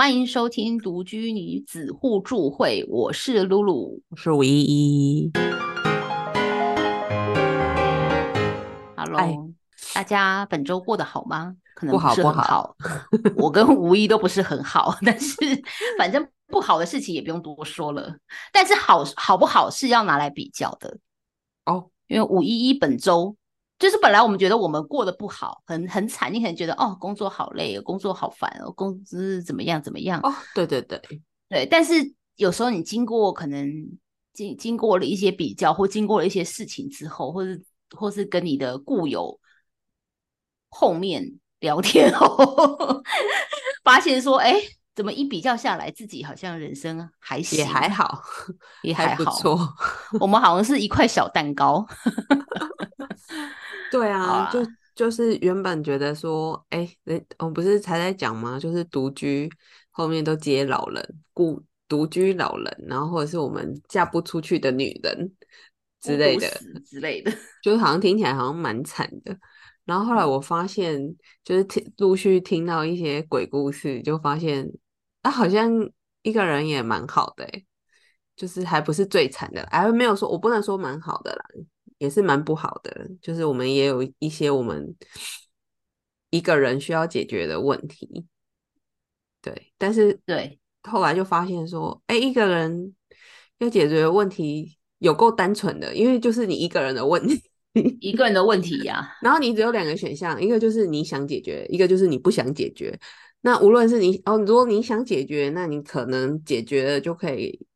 欢迎收听独居女子互助会，我是露露，我是唯一。Hello，大家本周过得好吗？可能不好不好，我跟吴一都不是很好，但是反正不好的事情也不用多说了。但是好好不好是要拿来比较的哦，因为五一一本周就是本来我们觉得我们过得不好，很很惨，你可能觉得哦，工作好累，工作好烦哦，工资怎么样怎么样哦，对对对对。但是有时候你经过可能经经过了一些比较，或经过了一些事情之后，或是或是跟你的故友后面。聊天哦，发现说，哎，怎么一比较下来，自己好像人生还也还好，也还不错。我们好像是一块小蛋糕。对啊，就就是原本觉得说，哎，我们不是才在讲吗？就是独居后面都接老人，孤独居老人，然后或者是我们嫁不出去的女人之类的之类的，就是好像听起来好像蛮惨的。然后后来我发现，就是听陆续听到一些鬼故事，就发现啊，好像一个人也蛮好的，就是还不是最惨的，还没有说，我不能说蛮好的啦，也是蛮不好的，就是我们也有一些我们一个人需要解决的问题，对，但是对，后来就发现说，哎，一个人要解决的问题有够单纯的，因为就是你一个人的问题。一个人的问题呀，然后你只有两个选项，一个就是你想解决，一个就是你不想解决。那无论是你哦，如果你想解决，那你可能解决了就可以，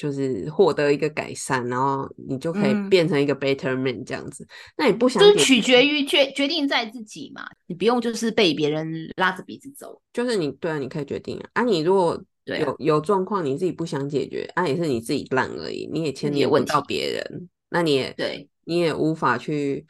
就是获得一个改善，然后你就可以变成一个 better man 这样子。那你不想，就是取决于决决定在自己嘛，你不用就是被别人拉着鼻子走，就是你对啊，你可以决定啊。啊，你如果有有状况，你自己不想解决，啊，也是你自己烂而已，你也牵连不到别人，那你也对。你也无法去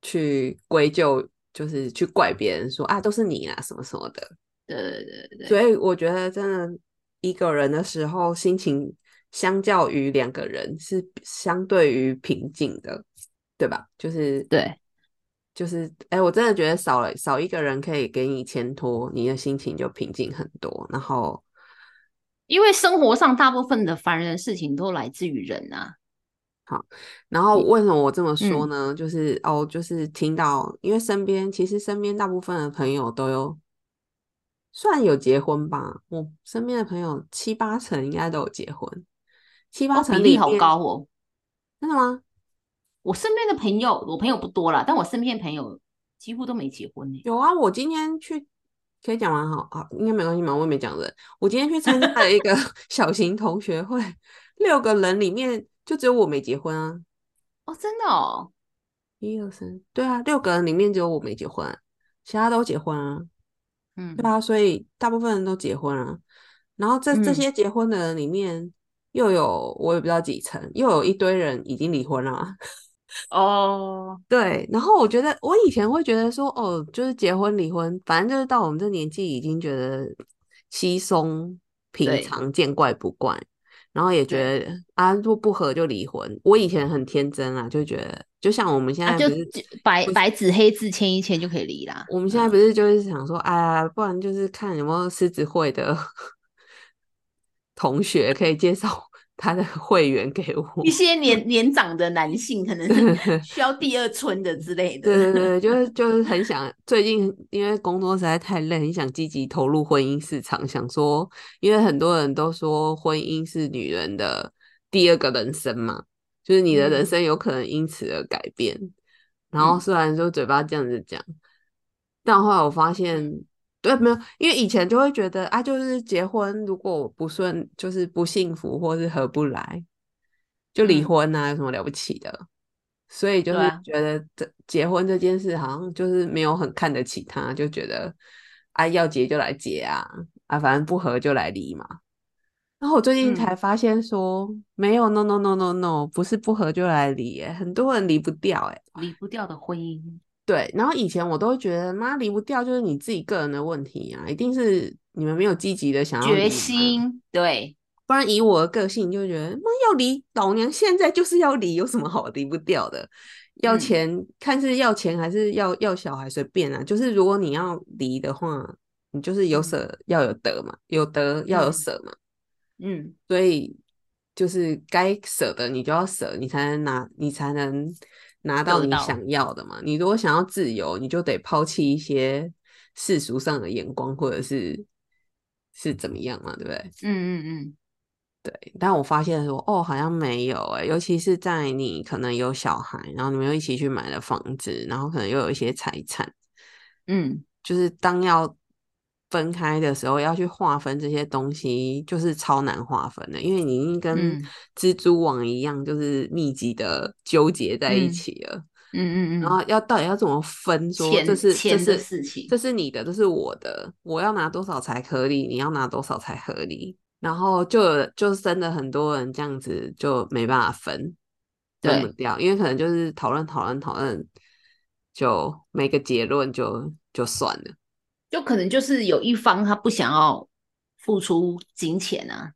去归咎，就是去怪别人说啊，都是你啊，什么什么的。对对对对。所以我觉得，真的一个人的时候，心情相较于两个人是相对于平静的，对吧？就是对，就是哎，我真的觉得少了少一个人可以给你牵拖，你的心情就平静很多。然后，因为生活上大部分的烦人的事情都来自于人啊。好，然后为什么我这么说呢？就是哦，就是听到，因为身边其实身边大部分的朋友都有，算有结婚吧。我身边的朋友七八成应该都有结婚，七八成比例好高哦。真的吗？我身边的朋友，我朋友不多了，但我身边朋友几乎都没结婚呢。有啊，我今天去可以讲完好啊，应该没关系嘛，我也没讲人。我今天去参加了一个 小型同学会，六个人里面。就只有我没结婚啊！哦，真的哦，一二三，对啊，六个人里面只有我没结婚，其他都结婚啊。嗯，对啊，所以大部分人都结婚了。然后这这些结婚的人里面，又有我也不知道几层，又有一堆人已经离婚了。哦，对。然后我觉得，我以前会觉得说，哦，就是结婚离婚，反正就是到我们这年纪，已经觉得稀松平常，见怪不怪。然后也觉得啊，如果不合就离婚。我以前很天真啊，就觉得就像我们现在就白白纸黑字签一签就可以离啦。我们现在不是就是想说，哎呀，不然就是看有没有狮子会的同学可以介绍。他的会员给我一些年 年长的男性，可能 需要第二春的之类的。对对对，就是就是很想最近因为工作实在太累，很想积极投入婚姻市场。想说，因为很多人都说婚姻是女人的第二个人生嘛，就是你的人生有可能因此而改变。然后虽然说嘴巴这样子讲，但后来我发现。对，没有，因为以前就会觉得啊，就是结婚如果不顺，就是不幸福或是合不来，就离婚啊，有什么了不起的？所以就是觉得这结婚这件事好像就是没有很看得起他，就觉得啊要结就来结啊，啊反正不合就来离嘛。然后我最近才发现说，没有，no no no no no，不是不合就来离，很多人离不掉，哎，离不掉的婚姻。对，然后以前我都会觉得，妈离不掉就是你自己个人的问题啊，一定是你们没有积极的想要决心，对，不然以我的个性就觉得，妈要离，老娘现在就是要离，有什么好离不掉的？要钱看是要钱还是要要小孩随便啊，就是如果你要离的话，你就是有嗯。舍要有得嘛，有得要有嗯。舍嘛，嗯。所以就是该舍的你就要舍，你才能拿，你才能拿到你想要的嘛。你如果想要自由，你就得抛弃一些世俗上的眼光，或者是是怎么样嘛，对不对？嗯嗯嗯对，但我发现说，哦，好像没有诶，尤其是在你可能有小孩，然后你们又一起去买了房子，然后可能又有一些财产，嗯就是当要分开的时候，要去划分这些东西，就是超难划分的，因为你已经跟嗯蜘蛛网一样，就是密集的纠结在一嗯起了。嗯嗯嗯然后要到底要怎么分？说这是这是事情这是你的，这是我的，我要拿多少才合理？你要拿多少才合理？然后就就真的很多人这样子就没办法分分不对掉，因为可能就是讨论讨论讨论，就没个结论就就算了。就可能就是有一方他不想要付出金钱啊，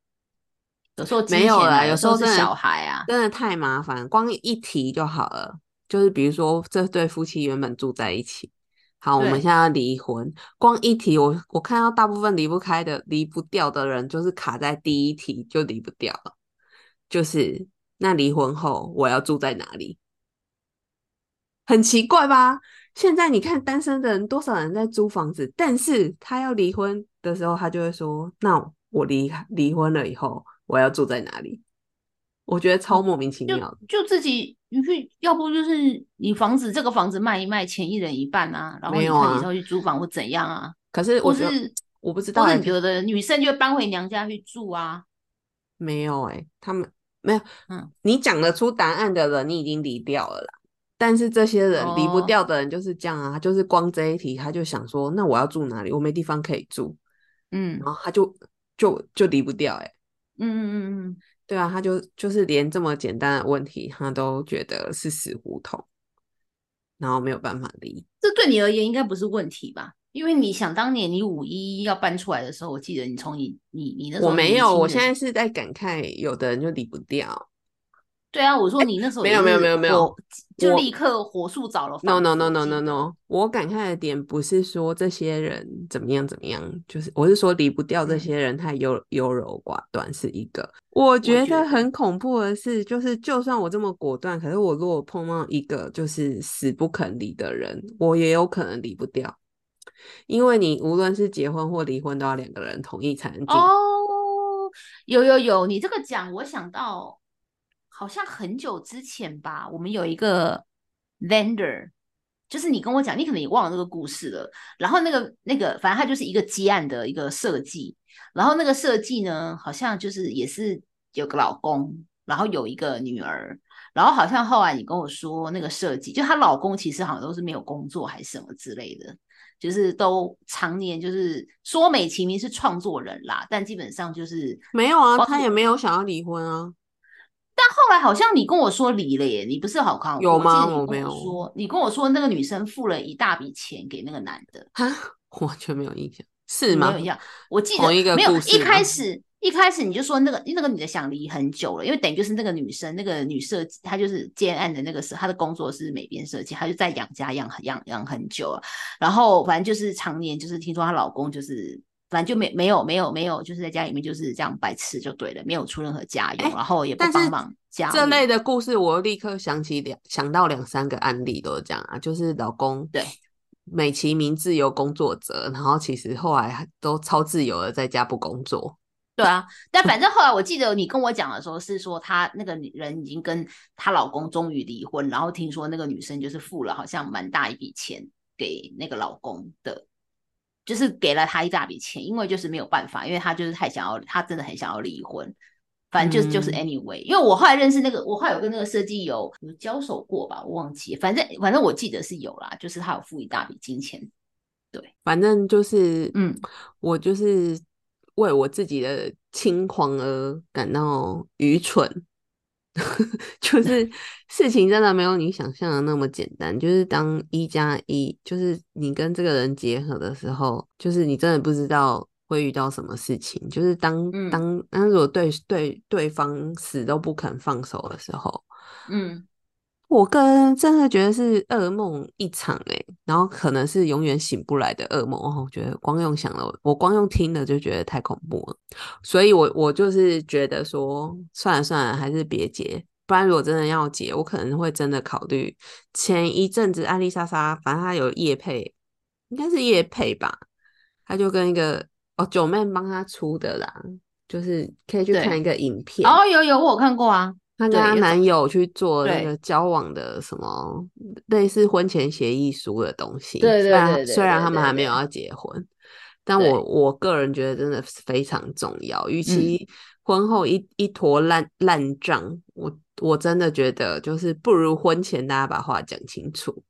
有时候没有啦，啊，有时候是小孩啊，真的太麻烦，光一提就好了。就是比如说这对夫妻原本住在一起，好，我们对现在要离婚，光一提我我看到大部分离不开的、离不掉的人，就是卡在第一题就离不掉了，就是那离婚后我要住在哪里？很奇怪吧？现在你看单身的人，多少人在租房子，但是他要离婚的时候，他就会说：“那我离离婚了以后，我要住在哪里？”我觉得超莫名其妙的。就自己你去，要不就是你房子这个房子卖一卖，钱一人一半啊，然后没有啊你看你是要去租房或怎样啊，可是我是我不知道欸，或是有的女生就会搬回娘家去住啊，没有哎、他们没有。嗯，你讲得出答案的人，你已经离掉了啦。但是这些人离不哦掉的人就是这样啊，他就是光这一题，他就想说，那我要住哪里？我没地方可以住，嗯然后他就就就离不掉哎、嗯嗯嗯嗯，对啊，他就就是连这么简单的问题，他都觉得是死胡同，然后没有办法离。这对你而言应该不是问题吧？因为你想当年你五一要搬出来的时候，我记得你从你你你那时候我没有，我现在是在感慨，有的人就离不掉。对啊，我说你那时候没有没有没有没有就立刻火速找了 No no no no no no，我感慨的点不是说这些人怎么样怎么样，就是我是说离不掉这嗯些人太优优柔寡断是一个。我觉得觉得很恐怖的是，就是就算我这么果断，可是我如果碰到一个就是死不肯离的人，我也有可能离不掉，因为你无论是结婚或离婚，都要两个人同意才能进。哦，有有有，你这个讲，我想到好像很久之前吧，我们有一个 vendor，就是你跟我讲，你可能也忘了这个故事了。然后那个那个，反正他就是一个接案的一个设计，然后那个设计呢，好像就是也是有个老公，然后有一个女儿。然后好像后来你跟我说，那个设计就她老公其实好像都是没有工作还是什么之类的，就是都常年就是说美其名是创作人啦，但基本上就是没有啊，包他也没有想要离婚啊。但后来好像你跟我说离了耶，你不是好康？有吗我没有说，你跟我说那个女生付了一大笔钱给那个男的，哈，完全没有印象，是吗你没有？印象？我记得同一个没有。一开始一开始你就说那个那个女的想离很久了，因为等于就是那个女生那个女设计，她就是接案的那个是她的工作是美编设计，她就在养家养养养很久了，然后反正就是常年就是听说她老公就是。反正就没没有没有没有，就是在家里面就是这样白吃就对了，没有出任何家用，哎然后也不帮忙家。这类的故事，我立刻想起两想到两三个案例都是这样啊，就是老公对美其名自由工作者，然后其实后来都超自由的在家不工作。对啊，但反正后来我记得你跟我讲的时候是说，她那个女人已经跟她老公终于离婚，然后听说那个女生就是付了好像蛮大一笔钱给那个老公的，就是给了他一大笔钱，因为就是没有办法，因为他就是太想要，他真的很想要离婚。反正就是就是嗯 anyway，因为我后来认识那个，我后来有跟那个设计有有交手过吧，我忘记，反正反正我记得是有啦，就是他有付一大笔金钱。对反正就是，嗯，我就是为我自己的轻狂而感到愚蠢。就是事情真的没有你想象的那么简单。就是当一加一，就是你跟这个人结合的时候，就是你真的不知道会遇到什么事情。就是当嗯当当如果对对对方死都不肯放手的时候，嗯我个人真的觉得是噩梦一场哎、然后可能是永远醒不来的噩梦。哦，我觉得光用想了，我光用听的就觉得太恐怖了。所以我我就是觉得说，算了算了，还是别结。不然如果真的要结，我可能会真的考虑。前一阵子艾丽莎莎，反正她有叶配，应该是叶配吧，她就跟一个哦九妹帮她出的啦，就是可以去看一个影片。哦，有有我有看过啊，她跟她男友去做那个交往的什么类似婚前协议书的东西。对对虽然虽然他们还没有要结婚，但我我个人觉得真的是非常重要。与嗯其婚后一一坨烂烂账，我我真的觉得就是不如婚前大家把话讲清楚。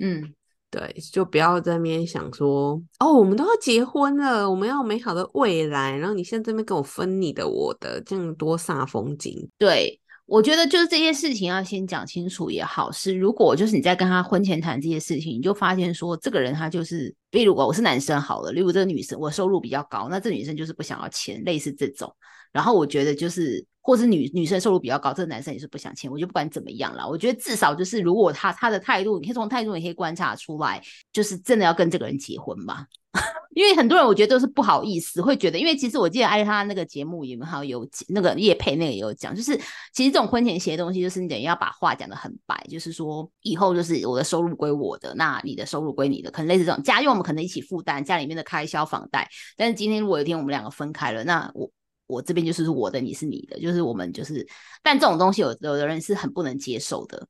嗯，对，就不要在那边想说，哦，我们都要结婚了，我们要有美好的未来，然后你现在这边跟我分你的我的，这样多煞风景。对。我觉得就是这些事情要先讲清楚也好。是如果就是你在跟他婚前谈这些事情，你就发现说这个人他就是，例如我我是男生好了，例如这个女生我收入比较高，那这女生就是不想要钱，类似这种。然后我觉得就是，或是女女生收入比较高，这个男生也是不想签。我就不管怎么样啦，我觉得至少就是，如果他他的态度，你可以从态度你可以观察出来，就是真的要跟这个人结婚吧。因为很多人我觉得都是不好意思，会觉得，因为其实我记得艾丽莎那个节目里面还有那个叶佩那个也有讲，就是其实这种婚前协的东西，就是你等于要把话讲得很白，就是说以后就是我的收入归我的，那你的收入归你的，可能类似这种家用我们可能一起负担家里面的开销房贷，但是今天如果有一天我们两个分开了，那我。我这边就是我的，你是你的，就是我们就是，但这种东西有有的人是很不能接受的。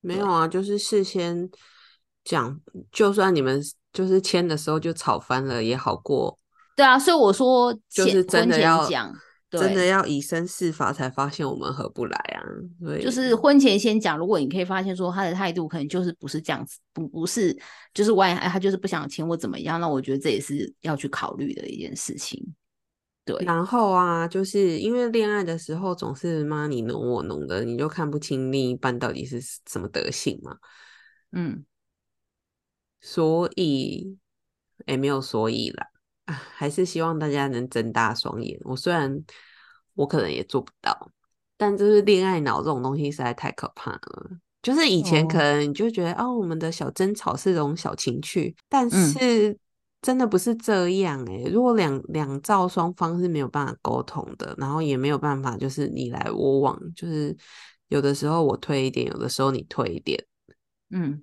没有啊，就是事先讲，就算你们就是签的时候就吵翻了也好过，对啊，所以我说就是真的要讲，真的要以身试法才发现我们合不来啊。对就是婚前先讲，如果你可以发现说他的态度可能就是不是这样子，不不是就是万一哎他就是不想签或怎么样，那我觉得这也是要去考虑的一件事情。对，然后啊，就是因为恋爱的时候总是妈你侬我侬的，你就看不清另一半到底是什么德性嘛。嗯，所以也没有所以啦，啊，还是希望大家能睁大双眼。我虽然我可能也做不到，但就是恋爱脑这种东西实在太可怕了。就是以前可哦能你就觉得哦，我们的小争吵是这种小情趣，但嗯是真的不是这样诶、如果两两造双方是没有办法沟通的，然后也没有办法就是你来我往，就是有的时候我退一点，有的时候你退一点，嗯，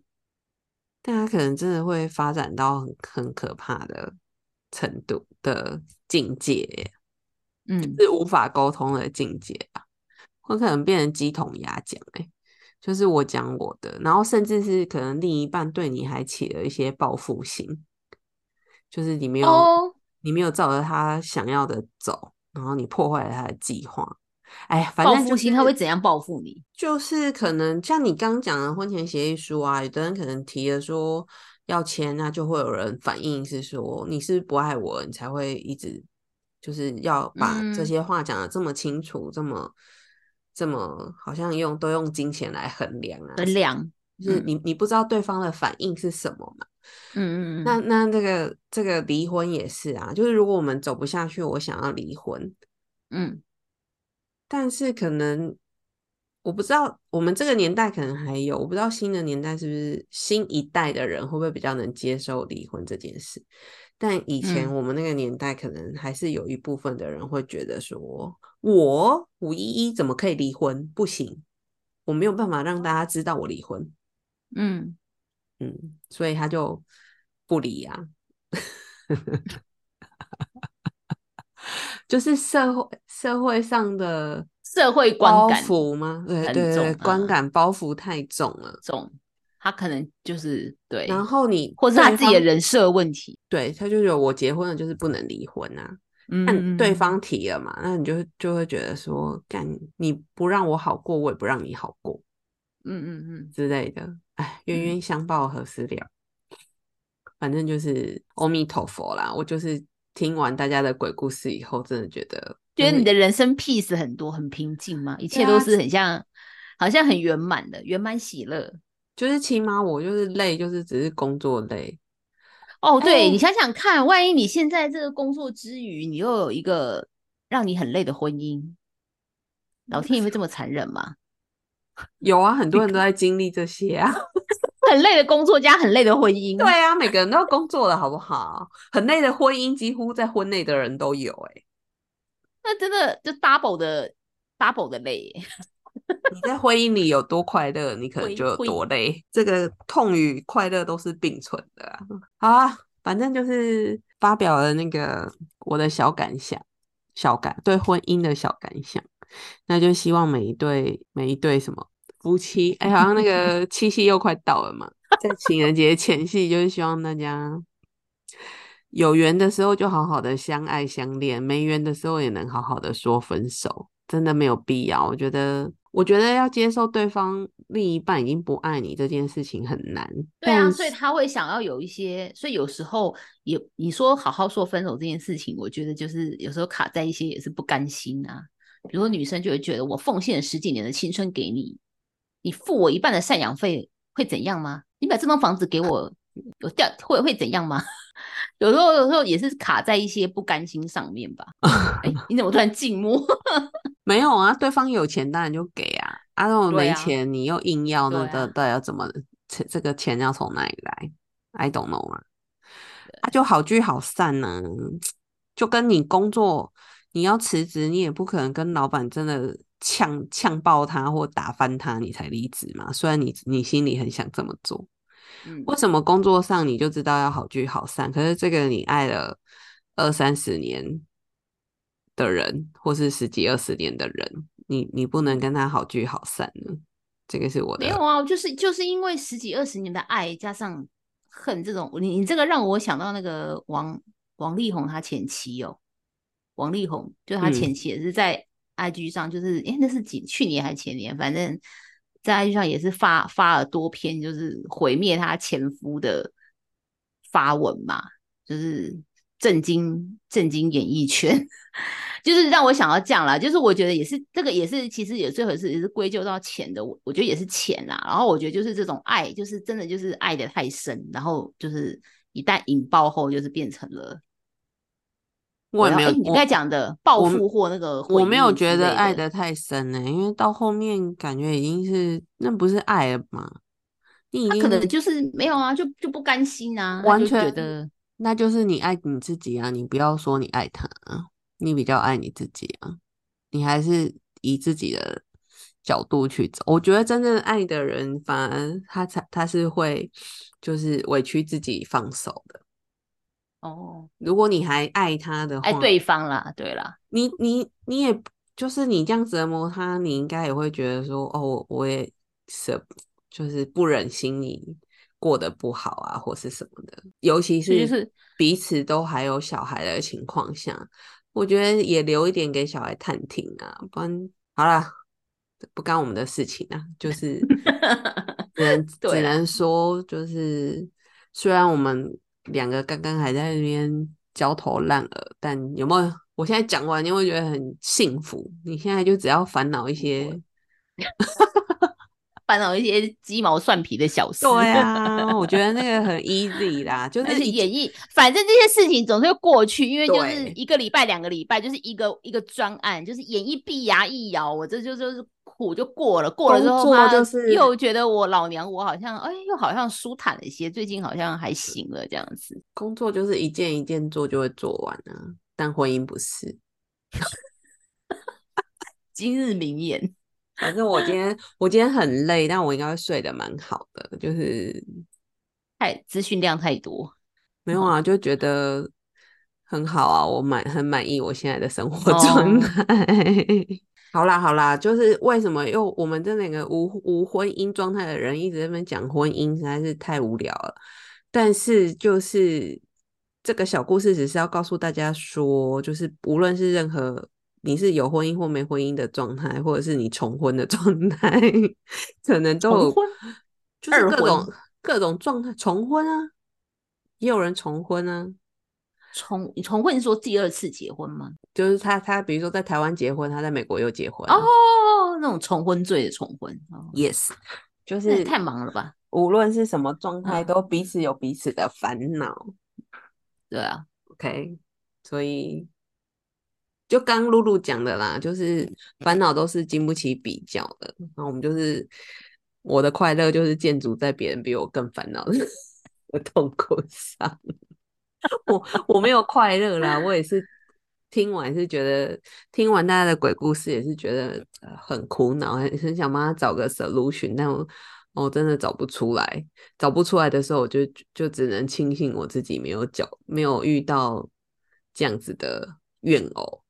但他可能真的会发展到很很可怕的程度的境界耶，嗯，是无法沟通的境界吧？会可能变成鸡同鸭讲，哎，就是我讲我的，然后甚至是可能另一半对你还起了一些报复心，就是你没有、哦，你没有照着他想要的走，然后你破坏了他的计划。哎呀，反正就是复心他会怎样报复你？就是可能像你刚刚讲的婚前协议书啊，有的人可能提了说要签，那就会有人反映是说你是不爱我，你才会一直就是要把这嗯些话讲的这么清楚，这么这么好像用都用金钱来衡量啊，衡量，就是嗯你你不知道对方的反应是什么嘛？嗯嗯嗯，那那这个这个离婚也是啊，就是如果我们走不下去，我想要离婚，嗯但是可能我不知道，我们这个年代可能还有，我不知道新的年代是不是新一代的人会不会比较能接受离婚这件事。但以前嗯我们那个年代，可能还是有一部分的人会觉得说，我五一一怎么可以离婚？不行，我没有办法让大家知道我离婚。嗯，嗯，所以他就不离啊。就是社会社会上的社会观包感袱吗？对对对，啊观感包袱太重了。重，他可能就是对，然后你或是他自己的人设问题。对他就有我结婚了就是不能离婚啊。嗯那你对方提了嘛，那你就就会觉得说，干你不让我好过，我也不让你好过嗯嗯嗯，之类的。哎，冤嗯冤相报何时了？反正就是阿弥陀佛啦。我就是听完大家的鬼故事以后，真的觉得觉得你的人生 peace 很多，很平静吗？一切都是很像，好像很圆满的，圆满喜乐。就是起码我就是累，就是只是工作累。哦，对、哎你想想看，万一你现在这个工作之余，你又有一个让你很累的婚姻，老天爷会这么残忍吗？有啊，很多人都在经历这些啊。很累的工作加很累的婚姻。对啊，每个人都要工作的好不好？很累的婚姻，几乎在婚内的人都有哎、那真的就 double 的 double 的累耶。你在婚姻里有多快乐，你可能就有多累。这个痛与快乐都是并存的啊。好啊，反正就是发表了那个我的小感想，小感对婚姻的小感想。那就希望每一对每一对什么夫妻，哎，好像那个 七夕又快到了嘛，在情人节前夕，就是希望大家有缘的时候就好好的相爱相恋，没缘的时候也能好好的说分手，真的没有必要。我觉得，我觉得要接受对方另一半已经不爱你这件事情很难。对啊，所以他会想要有一些，所以有时候也你说好好说分手这件事情，我觉得就是有时候卡在一些也是不甘心啊。比如说女生就会觉得我奉献了十几年的青春给你，你付我一半的赡养费会怎样吗？你把这栋房子给我，有掉会会怎样吗？有时候有时候也是卡在一些不甘心上面吧。哎，你怎么突然静默？没有啊，对方有钱当然就给啊，啊，如果对啊没钱你又硬要，那对啊到到底要怎么？这这个钱要从哪里来？I don't know 啊，啊，就好聚好散呢、就跟你工作，你要辞职，你也不可能跟老板真的呛呛爆他或打翻他，你才离职嘛。虽然你你心里很想这么做，嗯，为什么工作上你就知道要好聚好散？可是这个你爱了二三十年的人，或是十几二十年的人，你你不能跟他好聚好散呢？这个是我的没有啊，就是就是因为十几二十年的爱加上恨这种，你你这个让我想到那个王王力宏他前妻哦，王力宏就他嗯前妻也是在 IG 上，就是诶那是几去年还是前年，反正在 IG 上也是发发了多篇就是毁灭他前夫的发文嘛，就是震惊震惊演艺圈。就是让我想要这样啦，就是我觉得也是这个也是其实也最合适也是归咎到钱的，我我觉得也是钱啦。然后我觉得就是这种爱，就是真的就是爱的太深，然后就是一旦引爆后，就是变成了我也没有你在讲的报我复或那个我没有觉得爱的太深呢、因为到后面感觉已经是那不是爱了嘛，你他可能就是没有啊，就就不甘心啊，完全觉得那就是你爱你自己啊，你不要说你爱他啊，你比较爱你自己啊，你还是以自己的角度去走。我觉得真正爱的人，反而他才他是会就是委屈自己放手的。哦，如果你还爱他的话，爱对方啦，对啦，你你你也就是你这样折磨他，你应该也会觉得说，哦，我我也舍，就是不忍心你过得不好啊，或是什么的。尤其是是彼此都还有小孩的情况下，我觉得也留一点给小孩探听啊，不然好啦，不干我们的事情啊，就 是只能只能说，就是虽然我们两个刚刚还在那边焦头烂额，但有没有？我现在讲完，你会觉得很幸福。你现在就只要烦恼一些，烦恼一些鸡毛蒜皮的小事。对啊，我觉得那个 很 easy 啦，就而是演绎，反正这些事情总是会过去，因为就是一个礼拜、两个礼拜，就是一个一个专案，就是演绎闭牙一咬，我这就就是苦就过了，过了之后工作妈就是又觉得我老娘我好像哎，又好像舒坦了一些，最近好像还行了这样子。工作就是一件一件做就会做完啊，但婚姻不是。今日名言，反正我今天 我今天很累，但我应该会睡得蛮好的，就是太资讯量太多。没有啊，就觉得很好啊，我满很满意我现在的生活哦状态。好啦好啦，就是为什么又我们这两个无无婚姻状态的人一直在那边讲婚姻，实在是太无聊了。但是就是这个小故事，只是要告诉大家说，就是无论是任何你是有婚姻或没婚姻的状态，或者是你重婚的状态，可能都有就是二各种各种状态重婚啊，也有人重婚啊。重你重婚是说第二次结婚吗？就是他他比如说在台湾结婚，他在美国又结婚啊。哦，那种重婚罪的重婚，哦，Yes，就是太忙了吧？无论是什么状态，嗯都彼此有彼此的烦恼。对啊，OK，所以就刚露露讲的啦，就是烦恼都是经不起比较的。那我们就是我的快乐，就是建筑在别人比我更烦恼的 痛苦上。我我没有快乐啦，我也是听完是觉得听完大家的鬼故事，也是觉得很苦恼，很想帮他找个 solution，但我我真的找不出来。找不出来的时候，我就就只能庆幸我自己没有找，没有遇到这样子的怨偶。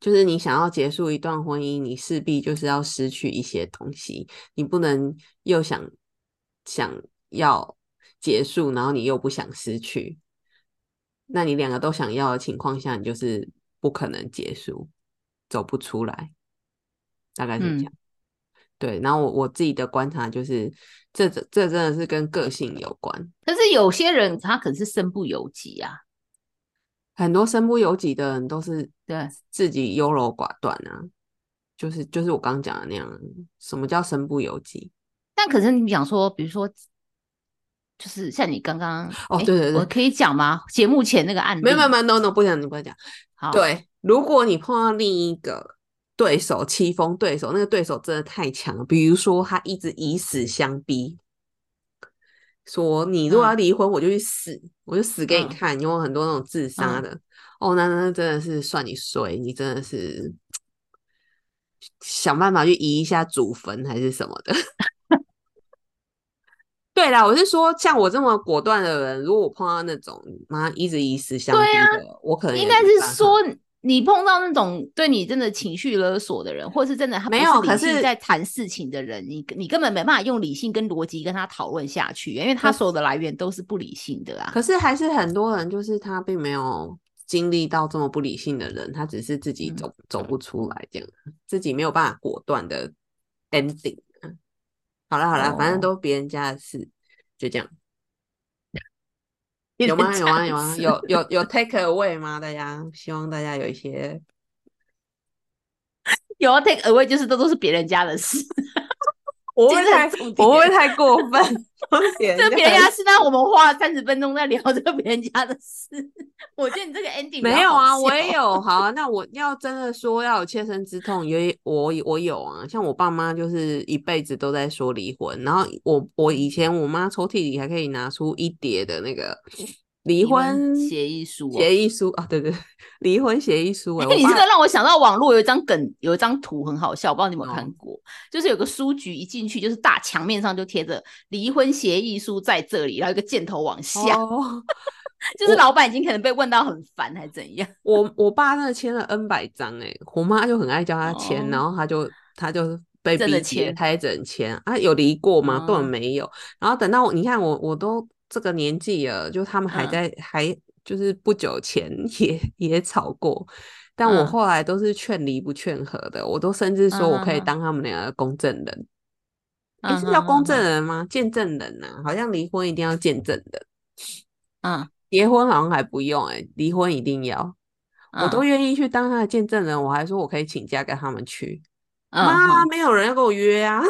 就是你想要结束一段婚姻，你势必就是要失去一些东西，你不能又想想要结束，然后你又不想失去，那你两个都想要的情况下，你就是不可能结束，走不出来，大概是这样。对，然后我我自己的观察就是，这这这真的是跟个性有关。但是有些人他可是身不由己啊。很多身不由己的人都是对自己优柔寡断啊，就是就是我刚刚讲的那样。什么叫身不由己？但可是你想说，比如说，就是像你刚刚哦，对对对，我可以讲吗？节目前那个案例，没有没有没有，no no，不讲你不要讲。好，对，如果你碰到另一个对手，棋逢对手，那个对手真的太强了，比如说他一直以死相逼。说你如果要离婚，我就去死，我就死给你看。有很多那种自杀的，哦，那那真的是算你衰，你真的是 想办法去移一下祖坟还是什么的。对啦，我是说，像我这么果断的人，如果我碰到那种妈一直以死相逼的，我可能应该是说。你碰到那种对你真的情绪勒索的人，或是真的他没有理性在谈事情的人，你你根本没办法用理性跟逻辑跟他讨论下去，因为他所有的来源都是不理性的啊。可是还是很多人就是他并没有经历到这么不理性的人，他只是自己走走不出来，这样自己没有办法果断的 ending。好了好了，反正都别人家的事，就这样。有吗？有吗？有吗？有有有 take away 吗？大家希望大家有一些 有 take away，就是这都是别人家的事。我会太我会太过分，这别人家事，那我们花了三十分钟在聊这个别人家的事。我觉得你这个 ending 没有啊，我也有。好啊，那我要真的说要有切身之痛，也我我有啊。像我爸妈就是一辈子都在说离婚，然后我我以前我妈抽屉里还可以拿出一叠的那个。离婚协议书，协议书啊，对对，离婚协议书。哎，你这个让我想到网络有一张梗，有一张图很好笑，我不知道你有没有看过。就是有个书局一进去，就是大墙面上就贴着离婚协议书在这里，然后一个箭头往下，就是老板已经可能被问到很烦，还是怎样？我我爸那签了 N 百张，哎，我妈就很爱叫他签，然后他就他就被逼签，他也只能签啊。有离过吗？根本没有。然后等到你看我我都。这个年纪了，就他们还在，还就是不久前 也也吵过，但我后来都是劝离不劝和的，我都甚至说我可以当他们两个公证人，你是叫公证人吗？见证人呐，好像离婚一定要见证的，嗯，结婚好像还不用，哎，离婚一定要，我都愿意去当他的见证人，我还说我可以请假跟他们去，妈，没有人要跟我约啊。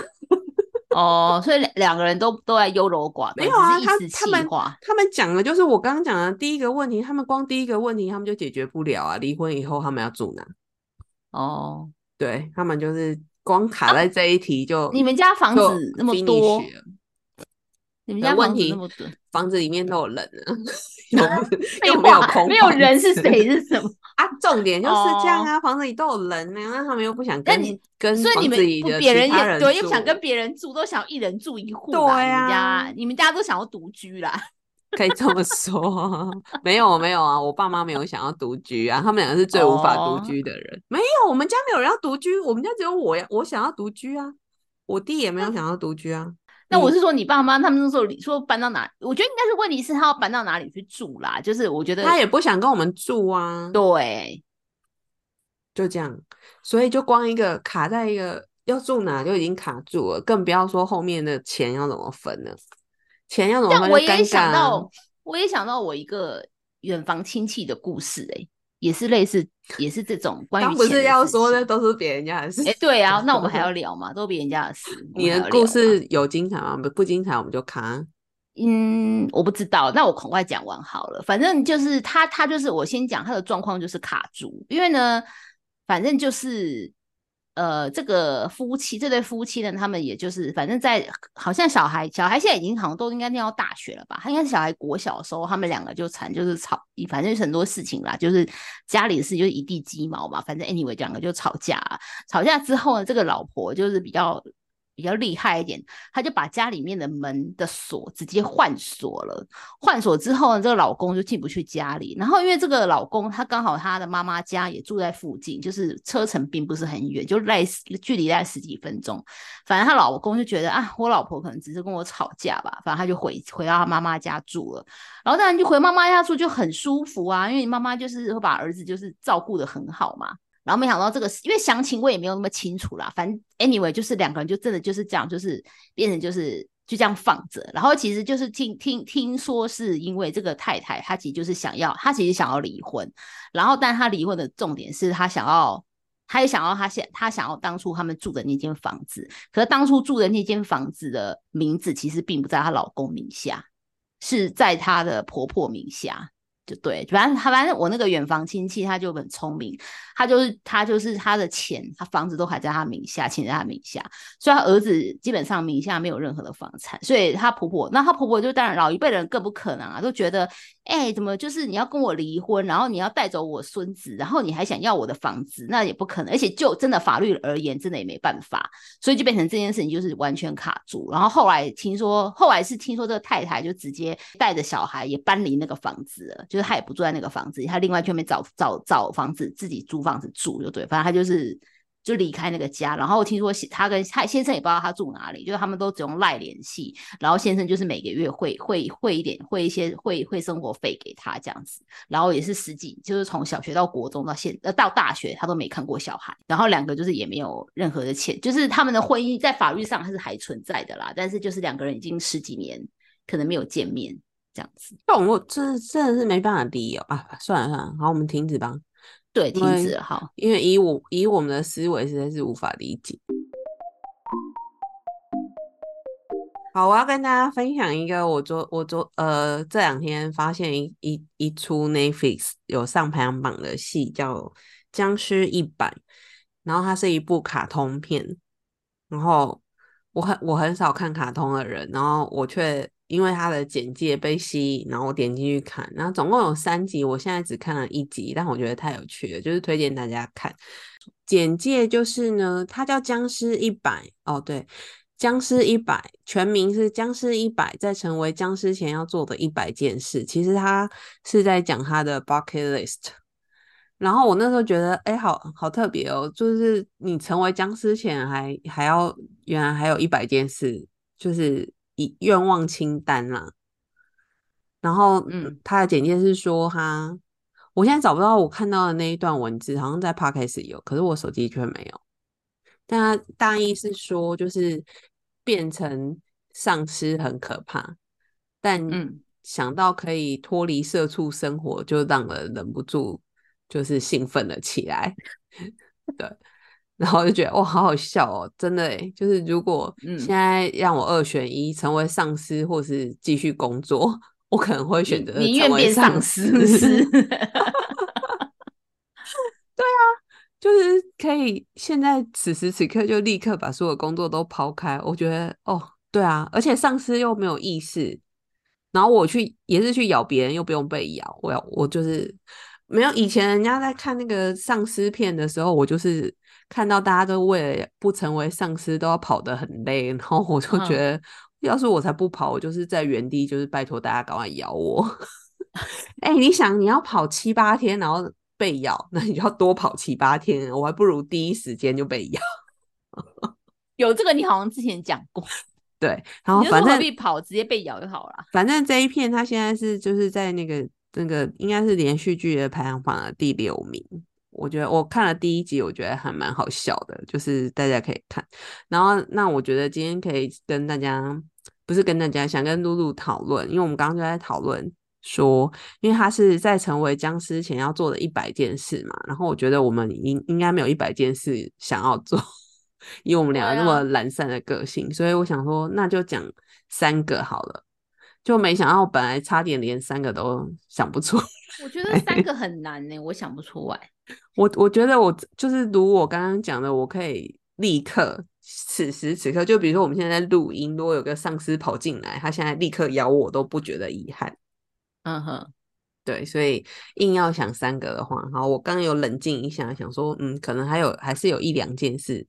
哦，所以两两个人都都在优柔寡断，没有啊？他他们他们讲的就是我刚刚讲的第一个问题，他们光第一个问题他们就解决不了啊！离婚以后他们要住哪？哦，对他们就是光卡在这一题就你们家房子那么多，你们家问题房子里面都有人啊，又没有空，没有人是谁是什么？啊，重点就是这样啊，房子里都有人呢，那他们又不想跟你跟，所以你们别人也对，又不想跟别人住，都想一人住一户。对呀，你们家都想要独居啦，可以这么说。没有没有啊，我爸妈没有想要独居啊，他们两个是最无法独居的人。没有，我们家没有人要独居，我们家只有我呀，我想要独居啊，我弟也没有想要独居啊。那我是说，你爸妈他们那时候说搬到哪？我觉得应该是问题是他要搬到哪里去住啦。就是我觉得他也不想跟我们住啊。对。就这样，所以就光一个卡在一个要住哪就已经卡住了，更不要说后面的钱要怎么分了？钱要怎么分？我也想到，我也想到我一个远房亲戚的故事，哎，也是类似，也是这种关于不是要说的都是别人家的事，哎，对啊，那我们还要聊吗？都是别人家的事。你的故事有精彩吗？不不精彩，我们就卡。嗯，我不知道，那我恐快讲完好了。反正就是他，他就是我先讲他的状况就是卡住，因为呢，反正就是呃，这个夫妻这对夫妻呢，他们也就是反正在好像小孩小孩现在已经好像都应该念到大学了吧？他应该是小孩国小的时候，他们两个就惨，就是吵，反正很多事情啦，就是家里的事就是一地鸡毛嘛。反正 anyway 两个就吵架，吵架之后呢，这个老婆就是比较。比较厉害一点，他就把家里面的门的锁直接换锁了。换锁之后呢，这个老公就进不去家里。然后因为这个老公他刚好他的妈妈家也住在附近，就是车程并不是很远，就类似距离在十几分钟。反正他老公就觉得啊，我老婆可能只是跟我吵架吧。反正他就回回到他妈妈家住了。然后当然就回妈妈家住就很舒服啊，因为你妈妈就是会把儿子就是照顾的很好嘛。然后没想到这个，因为详情我也没有那么清楚啦。反正 anyway 就是两个人就真的就是这样，就是变成就是就这样放着。然后其实就是听听听说是因为这个太太她其实就是想要，她其实想要离婚。然后但她离婚的重点是她想要，她也想要她现她想要当初他们住的那间房子。可是当初住的那间房子的名字其实并不在她老公名下，是在她的婆婆名下。就对，反正他反正我那个远房亲戚他就很聪明，他就是他就是他的钱，他房子都还在他名下，钱在他名下，所以他儿子基本上名下没有任何的房产，所以他婆婆那他婆婆就当然老一辈人更不可能啊，都觉得哎怎么就是你要跟我离婚，然后你要带走我孙子，然后你还想要我的房子，那也不可能，而且就真的法律而言，真的也没办法，所以就变成这件事情就是完全卡住。然后后来听说，后来是听说这个太太就直接带着小孩也搬离那个房子了。就是他也不住在那个房子，他另外去外面找找找房子，自己租房子住就对，反正他就是就离开那个家。然后听说他跟他先生也不知道他住哪里，就是他们都只用赖联系。然后先生就是每个月会会会一点会一些会会生活费给他这样子。然后也是十几，就是从小学到国中到现呃到大学，他都没看过小孩。然后两个就是也没有任何的钱，就是他们的婚姻在法律上还是还存在的啦。但是就是两个人已经十几年可能没有见面。这样子，但我真真的是没办法理由啊！算了算了，好，我们停止吧。对，停止好，因为以我以我们的思维实在是无法理解。好，我要跟大家分享一个我昨我昨呃这两天发现一一一出 Netflix 有上排行榜的戏，叫《僵尸一百》，然后它是一部卡通片，然后我很我很少看卡通的人，然后我却。因为它的简介被吸引，然后我点进去看，然后总共有三集，我现在只看了一集，但我觉得太有趣了，就是推荐大家看。简介就是呢，它叫《僵尸一百》哦，对，《僵尸一百》全名是《僵尸一百》在成为僵尸前要做的一百件事。其实他是在讲他的 bucket list。然后我那时候觉得，哎，好好特别哦，就是你成为僵尸前还还要，原来还有一百件事，就是。以愿望清单啦，然后嗯，他的简介是说哈，我现在找不到我看到的那一段文字，好像在 Podcast 有，可是我手机却没有。但他大意是说，就是变成丧尸很可怕，但嗯，想到可以脱离社畜生活，就让人忍不住就是兴奋了起来。对。然后就觉得哇，好好笑哦！真的诶就是如果现在让我二选一，成为丧尸或是继续工作，我可能会选择宁愿变丧尸。对啊，就是可以现在此时此刻就立刻把所有工作都抛开。我觉得哦，对啊，而且丧尸又没有意识，然后我去也是去咬别人，又不用被咬。我要我就是没有以前人家在看那个丧尸片的时候，我就是。看到大家都为了不成为丧尸都要跑得很累，然后我就觉得，要是我才不跑，我就是在原地，就是拜托大家赶快咬我。哎，你想你要跑七八天，然后被咬，那你就要多跑七八天，我还不如第一时间就被咬。有这个，你好像之前讲过。对，然后反正必跑，直接被咬就好了。反正这一片它现在是就是在那个那个应该是连续剧的排行榜的第六名。我觉得我看了第一集，我觉得还蛮好笑的，就是大家可以看。然后，那我觉得今天可以跟大家，不是跟大家，想跟露露讨论，因为我们刚刚就在讨论说，因为他是在成为僵尸前要做的一百件事嘛。然后我觉得我们应应该没有一百件事想要做，以我们两个那么懒散的个性，所以我想说，那就讲三个好了。就没想到本来差点连三个都想不出。我觉得 三个很难呢，我想不出来。我我觉得我就是如我刚刚讲的，我可以立刻此时此刻，就比如说我们现在在录音，如果有个丧尸跑进来，他现在立刻咬我都不觉得遗憾。嗯哼，对，所以硬要想三个的话，好，我刚刚有冷静一下，想说，嗯，可能还有还是有一两件事，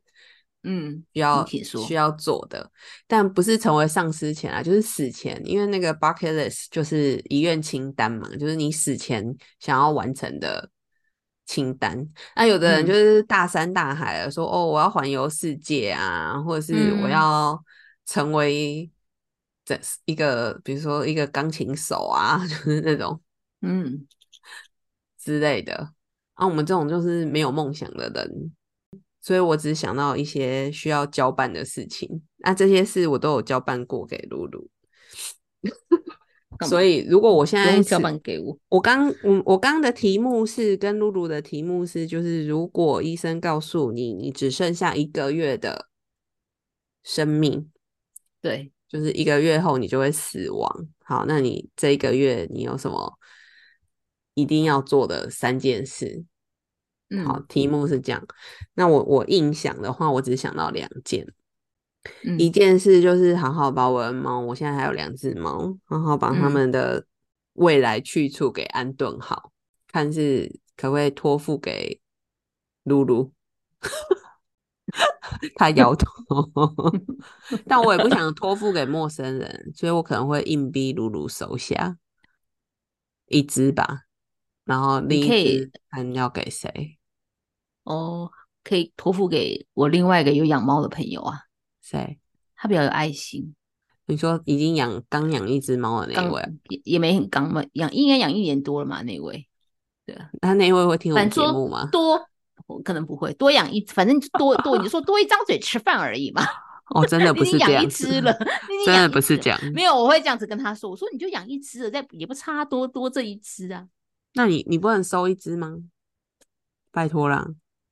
嗯，需要需要做的，但不是成为丧尸前啊，就是死前，因为那个 bucket list 就是遗愿清单嘛，就是你死前想要完成的清单。那有的人就嗯。是大山大海的说，哦，我要环游世界啊，或者是我嗯。要成为这一个，比如说一个钢琴手啊，就是那种嗯，之类的。啊，我们这种就是没有梦想的人，所以我只想到一些需要交办的事情。那这些事我都有交办过给露露，所以如果我现在交是办给我。我刚我我刚的题目是跟露露的题目是，就是如果医生告诉你你只剩下一个月的生命，对，就是一个月后你就会死亡。好，那你这一个月你有什么一定要做的三件事？好，嗯题目是这样。那我我硬想的话，我只想到两件。嗯一件事就是好好把我的猫，我现在还有两只猫，好好把它嗯们的未来去处给安顿好，看是可不可以托付给露露。他摇头，但我也不想托付给陌生人，所以我可能会硬逼露露收下一只吧，然后另一只看要给谁。哦，可以托付给我另外一个有养猫的朋友啊，谁？他比较有爱心，你说已经养刚养一只猫的那一位啊，也也没很刚嘛，养应该养一年多了嘛，那位。对啊，他那一位会听我们节目吗？多，我可能不会多养一，反正就多多，你就说多一张嘴吃饭而已嘛。哦，真的不是这样子只了，真的不是这样。没有，我会这样子跟他说，我说你就养一只了，再也不差多多这一只啊。那你你不能收一只吗？拜托啦，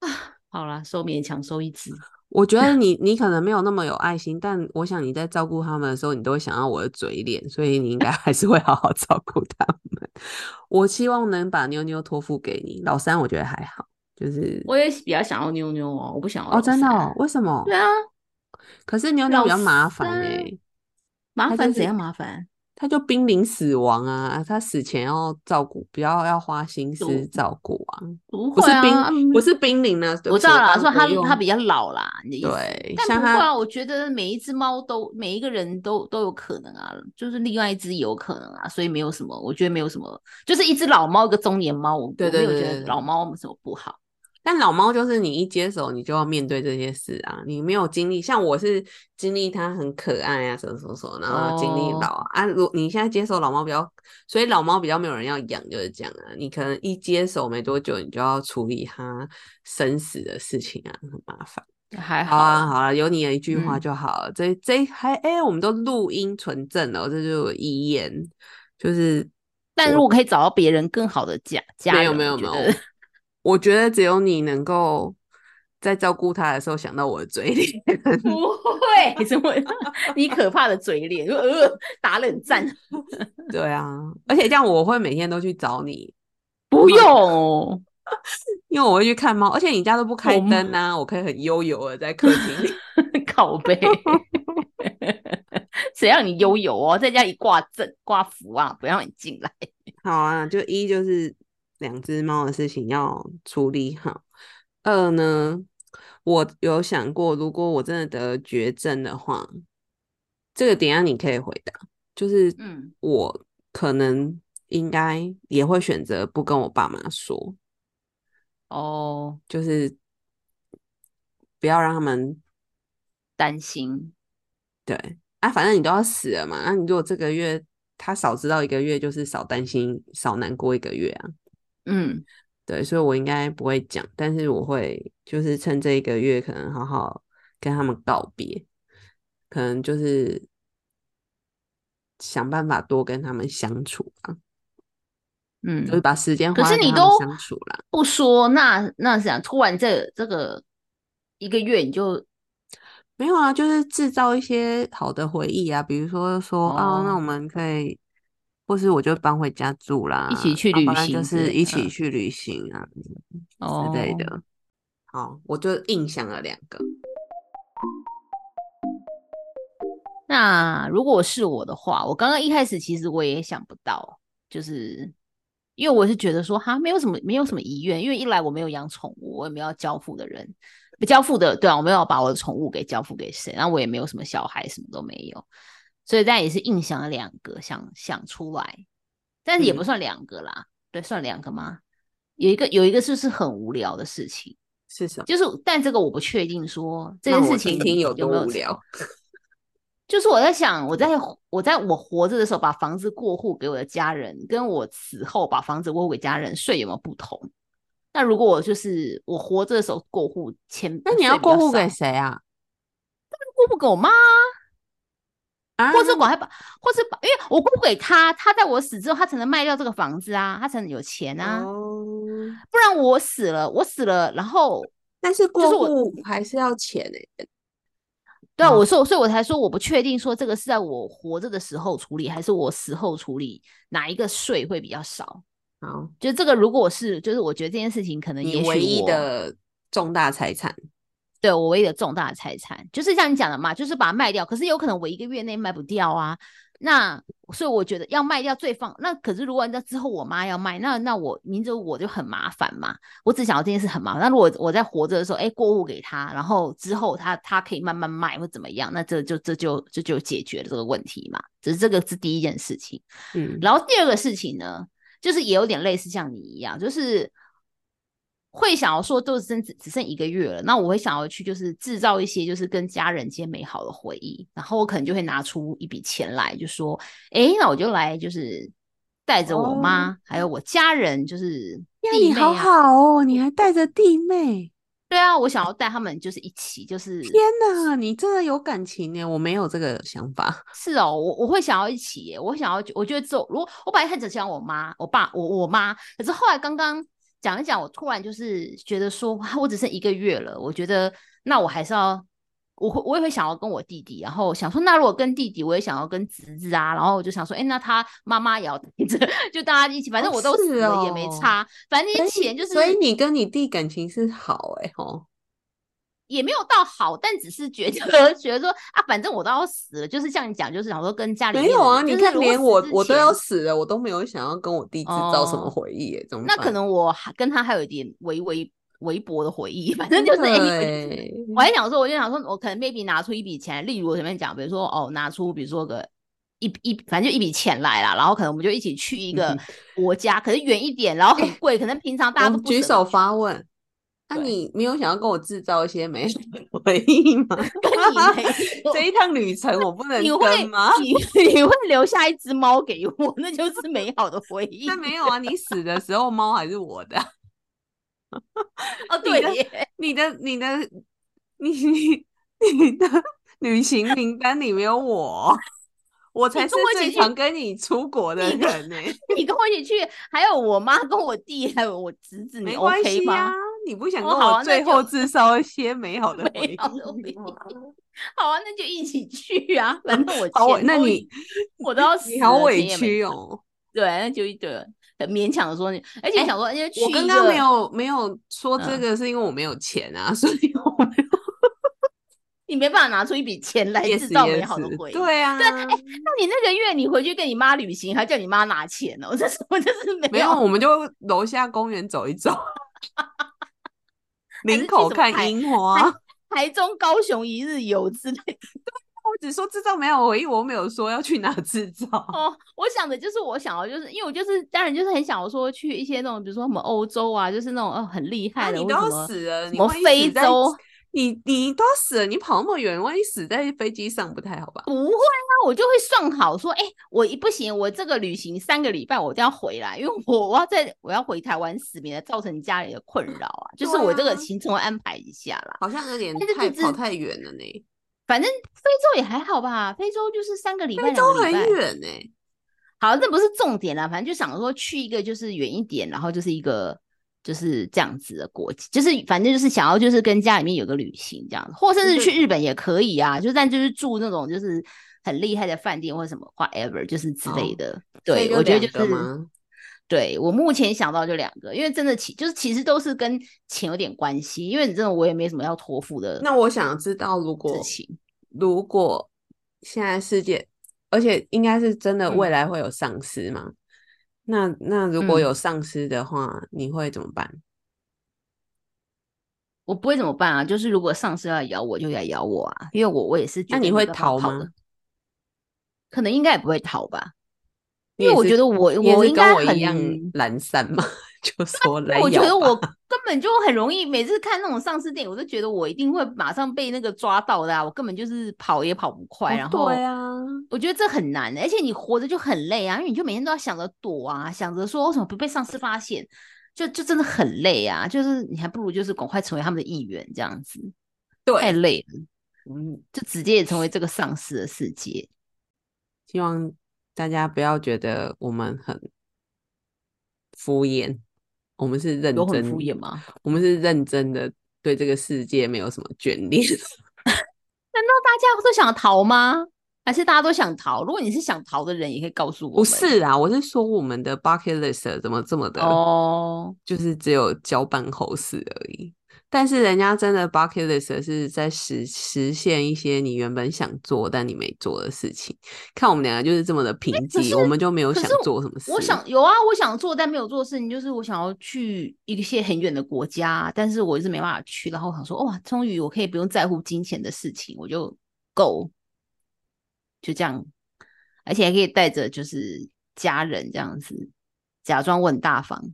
好啦，收勉强收一只。我觉得你 你可能没有那么有爱心，但我想你在照顾他们的时候，你都会想要我的嘴脸，所以你应该 还是会好好照顾他们。我希望能把妞妞托付给你，老三我觉得还好，就是我也比较想要妞妞哦，我不想要哦，真的哦，为什么？对啊，可是妞妞比较麻烦三哎、麻烦怎样麻烦？他就濒临死亡啊，他死前要照顾，不要要花心思照顾啊，不会是啊，濒、不是濒临呢，我知道啦，说他他比较老啦，你的意思。对，他但不会啊，我觉得每一只猫都每一个人都都有可能啊，就是另外一只有可能啊，所以没有什么，我觉得没有什么，就是一只老猫一个中年猫，我我没有觉得老猫有什么不好。但老猫就是你一接手，你就要面对这些事啊，你没有经历，像我是经历它很可爱啊，什么什么什么，然后经历哦老啊，啊如你现在接手老猫比较，所以老猫比较没有人要养，就是这样啊，你可能一接手没多久，你就要处理它生死的事情啊，很麻烦。还好好啊，啦好啊，有你的一句话嗯就好了。这这还哎、我们都录音存证了，这就是遗言，就是但如果可以找到别人更好的家家没有，没有没有我觉得，只有你能够在照顾他的时候想到我的嘴脸。不会，怎么 你可怕的嘴脸，呃，打冷战，对啊，而且这样我会每天都去找你，不用，因为我会去看猫，而且你家都不开灯啊，我可以很悠游的在客厅里。靠背，谁让你悠游哦，在家里挂阵挂符啊，不让你进来。好啊，就一就是两只猫的事情要处理好。二呢，我有想过，如果我真的得了绝症的话，这个等一下你可以回答，就是嗯我可能应该也会选择不跟我爸妈说，哦，就是不要让他们担心，对啊，反正你都要死了嘛，那你如果这个月他少知道一个月，就是少担心、少难过一个月啊。嗯对，所以我应该不会讲，但是我会就是趁这一个月，可能好好跟他们告别，可能就是想办法多跟他们相处啊，就是嗯。把时间可是你都相处啦。不说，那那是想突然这这个一个月你就没有啊，就是制造一些好的回忆啊，比如说说啊，那我哦们可以，或是我就搬回家住啦，一起去旅行就是一起嗯去旅行啊哦之类的。好，我就印象了两个。那如果是我的话，我刚刚一开始其实我也想不到，就是因为我是觉得说哈，没有什么没有什么遗愿，因为一来我没有养宠物，我也没有要交付的人，交付的对啊，我没有把我的宠物给交付给谁，然后我也没有什么小孩，什么都没有，所以但也是硬想了两个，想想出来，但是也不嗯算两个啦，对，算两个吗？有一个有一个就是很无聊的事情，是什么？就是但这个我不确定说这件事情听听有多无聊。就是我在想，我在我在我活着的时候把房子过户给我的家人，跟我死后把房子过户给家人，税有没有不同？那如果我就是我活着的时候过户钱，那你要过户给少谁啊？过户给我妈，啊，或者我还把，或是把，因为我过户给他，他在我死之后，他才能卖掉这个房子啊，他才能有钱啊，哦，不然我死了，我死了，然后但是过我户还是要钱诶、对啊，我说，所以我才说我不确定说这个是在我活着的时候处理，还是我死后处理，哪一个税会比较少？好，就这个，如果是，就是我觉得这件事情可能也唯一我的重大财产，对我唯一的重大财产，就是像你讲的嘛，就是把它卖掉。可是有可能我一个月内卖不掉啊。那所以我觉得要卖掉最放。那可是如果那之后我妈要卖，那那我明着我就很麻烦嘛。我只想要这件事很麻烦。那如果我在活着的时候，哎，过户给他，然后之后他他可以慢慢卖或怎么样，那这就这就这就解决了这个问题嘛。只是这个是第一件事情。嗯，然后第二个事情呢，就是也有点类似像你一样，就是会想要说，都只剩只只剩一个月了，那我会想要去就是制造一些就是跟家人间美好的回忆，然后我可能就会拿出一笔钱来，就说，哎，那我就来就是带着我妈、还有我家人，就是呀，你好好哦，你还带着弟妹，对啊，我想要带他们就是一起，就是天哪，你真的有感情耶，我没有这个想法。是哦，我我会想要一起耶，我想要，我觉得走，如果我本来很只想我妈、我爸、我我妈，可是后来刚刚讲一讲，我突然就是觉得说，哇，我只剩一个月了，我觉得那我还是要，我会我也会想要跟我弟弟，然后想说，那如果跟弟弟，我也想要跟侄子啊，然后我就想说，哎，那他妈妈也要带着，就大家一起，反正哦我都死是了也没哦差，反正那些钱就是，所以你跟你弟感情是好哎吼，也没有到好，但只是觉得 觉得说啊，反正我都要死了，就是像你讲，就是想说跟家里没有啊，你看连我我都要死了，我都没有想要跟我弟制造什么哦回忆耶，怎么那可能我还跟他还有一点微微微薄的回忆，反正就是 真 anyway 的就是欸我还想说，我就想说，我可能 maybe 拿出一笔钱来，例如我前面讲，比如说哦，拿出比如说个一一，反正就一笔钱来啦，然后可能我们就一起去一个国家，可是远一点，然后很贵，可能平常大家都不举手发问，那、对你没有想要跟我制造一些美好的 回忆吗？跟你没 这一趟旅程我不 能你会跟吗？你你会留下一只猫给我，那就是美好的回忆。那没有啊，你死的时候猫还是我的啊，哦，对耶，你的你的你你你的旅行名单里没有我，我才是最常跟你出国的人呢、你跟我一起去，还有我妈跟我弟，还有我侄子，你没关 OK 吗？你不想哦跟我最后制造一些美好 的回忆？好啊，那就一起去啊！反正我钱那你我都要死 你好委。屈哦。对，那就一对，很勉强的说你，而且哎想说，因为去我刚刚没有没有说这嗯个，是因为我没有钱啊，所以我没有你没办法拿出一笔钱来制造美好的回忆。对啊，对，哎，那你那个月你回去跟你妈旅行，还叫你妈拿钱哦？这是我这是没没有，我们就楼下公园走一走，林口看樱花。台中、高雄一日游之类的。我只说制造美好回忆，我没有说要去哪制造。哦，我想的就是我想要，就是因为我就是当然就是很想要说去一些那种，比如说什么欧洲啊，就是那种呃很厉害的，那你都要死什么非洲，你你都要死了，你跑那么远，万一死在飞机上不太好吧？不会啊，我就会算好说，哎、我一不行，我这个旅行三个礼拜我都要回来，因为我我要在我要回台湾死，免得造成家里的困扰啊。就是我这个啊行程会安排一下啦。好像有点太跑太远了呢，反正非洲也还好吧，非洲就是三个礼拜，非洲很。远呢。好，这不是重点啦，反正就想说去一个就是远一点，然后就是一个就是这样子的国籍，就是反正就是想要就是跟家里面有个旅行这样子，或甚至去日本也可以啊，就但就是住那种就是很厉害的饭店或者什么 whatever 就是之类哦的。对，我觉得就是？对我目前想到就两个，因为真的其就是其实都是跟钱有点关系，因为你真的我也没什么要托付的那我想知道，如果。如果现在世界，而且应该是真的嗯未来会有丧尸嘛？那那如果嗯有丧尸的话，你会怎么办？我不会怎么办啊？就是如果丧尸要咬我，就来咬我啊，因为我我也是觉那你会逃吗？可能应该也不会逃吧，因为我觉得我我应该很懒散嘛，就说 来我觉得我根本就很容易，每次看那种丧尸电影，我都觉得我一定会马上被那个抓到的啊！我根本就是跑也跑不快，哦然后对啊，我觉得这很难，而且你活着就很累啊，因为你就每天都要想着躲啊，想着说为什么不被丧尸发现，就就真的很累啊！就是你还不如就是赶快成为他们的一员这样子，太，累了，嗯，就直接也成为这个丧尸的世界。希望大家不要觉得我们很敷衍，我们是认真敷衍吗？我们是认真的，对这个世界没有什么眷恋。难道大家都想逃吗？还是大家都想逃？如果你是想逃的人，也可以告诉我不。是啊，我是说我们的 bucket list 怎么这么的，哦，就是只有交办后事而已。但是人家真的 bucket list 是在实实现一些你原本想做但你没做的事情。看我们两个就是这么的平可静，我们就没有想做什么事。我想有啊，我想做但没有做的事情，就是我想要去一些很远的国家，但是我一直没办法去。然后我想说，哇，终于我可以不用在乎金钱的事情，我就 go，就这样，而且还可以带着就是家人这样子，假装我很大方，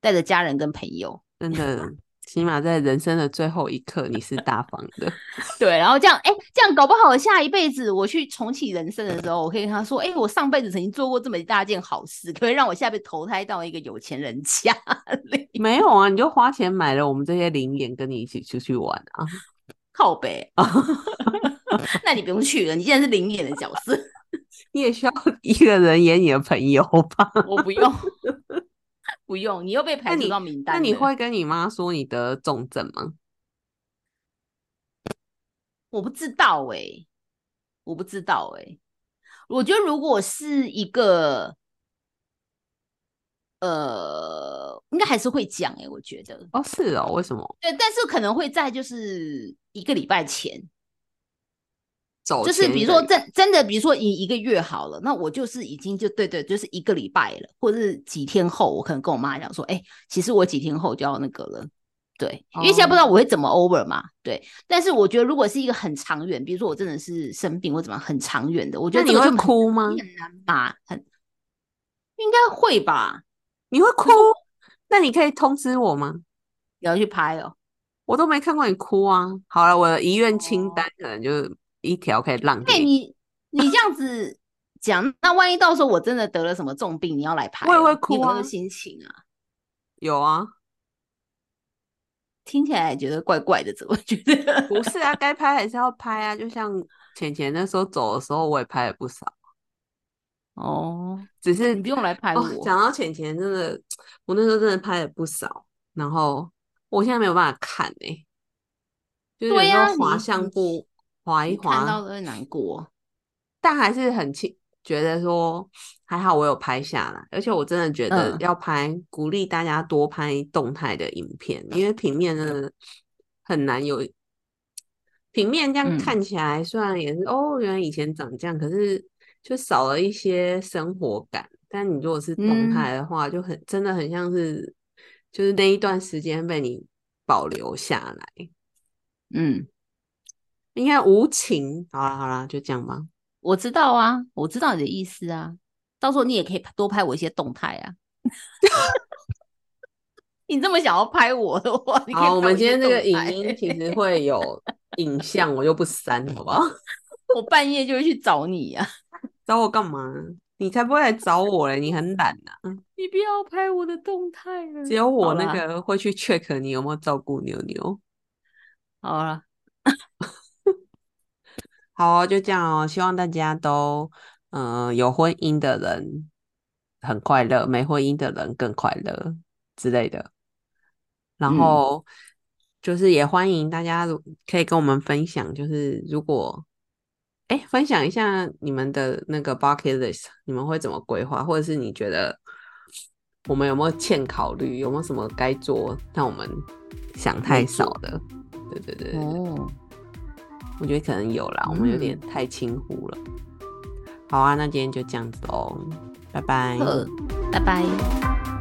带着家人跟朋友。真的，起码在人生的最后一刻，你是大方的。对，然后这样，哎，这样搞不好下一辈子我去重启人生的时候，我可以跟他说，哎，我上辈子曾经做过这么一大件好事，可以让我下辈子投胎到一个有钱人家里？没有啊，你就花钱买了我们这些灵眼，跟你一起出去玩啊。靠北，那你不用去了，你现在是灵眼的角色，你也需要一个人演你的朋友吧？我不用，不用，你又被排除到名单了。那你会跟你妈说你得重症吗？我不知道哎、我不知道哎、我觉得如果是一个，呃，应该还是会讲哎、我觉得哦，是哦，为什么？对，但是可能会在就是一个礼拜前，走就是比如说真真的，比如说你一个月好了，那我就是已经就对对，就是一个礼拜了，或者是几天后，我可能跟我妈讲说，哎、其实我几天后就要那个了。对，因为现在不知道哦我会怎么 over 嘛，对。但是我觉得如果是一个很长远，比如说我真的是生病或怎么很长远的，我觉得你会哭吗？很难吧，很应该会吧？你会哭？那你可以通知我吗？你要去拍哦。我都没看过你哭啊。好了，我的遗愿清哦单可能就一条可以让哎、给你。你你这样子讲，那万一到时候我真的得了什么重病，你要来拍、哦，我也会哭啊没有心情啊？有啊，听起来觉得怪怪的，怎么觉得？不是啊，该拍还是要拍啊。就像浅浅那时候走的时候，我也拍了不少，哦，只是你不用来拍哦我。讲到浅浅，真的，我那时候真的拍了不少，然后我现在没有办法看哎、就是有时候滑你你相簿滑一你看到滑，都会难过。但还是很轻，觉得说还好我有拍下来，而且我真的觉得嗯要拍，鼓励大家多拍动态的影片，因为平面真的很难有。平面这样嗯看起来虽然也是、哦，原来以前长这样，可是就少了一些生活感。但你如果是动嗯态的话，就很真的很像是，就是那一段时间被你保留下来。嗯，应该无情，好啦好啦，就这样吧。我知道啊，我知道你的意思啊。到时候你也可以多拍我一些动态啊。你这么想要拍我的话，你可以好，我们今天这个影音其实 会有影像，我就不删，好不好？我半夜就会去找你啊。找我干嘛？你才不会来找我嘞！你很懒呐、你不要拍我的动态了。只有我那好啦个会去 check 你有没有照顾牛牛。好了，好哦，就这样哦。希望大家都，嗯、有婚姻的人很快乐，没婚姻的人更快乐之类的。然后就是也欢迎大家可以跟我们分享，就是如果哎分享一下你们的那个 bucket list，你们会怎么规划，或者是你觉得我们有没有欠考虑，有没有什么该做但我们想太少的？对对对，哦，我觉得可能有啦，我们有点太轻忽了。好啊，那今天就这样子哦，拜拜。拜拜。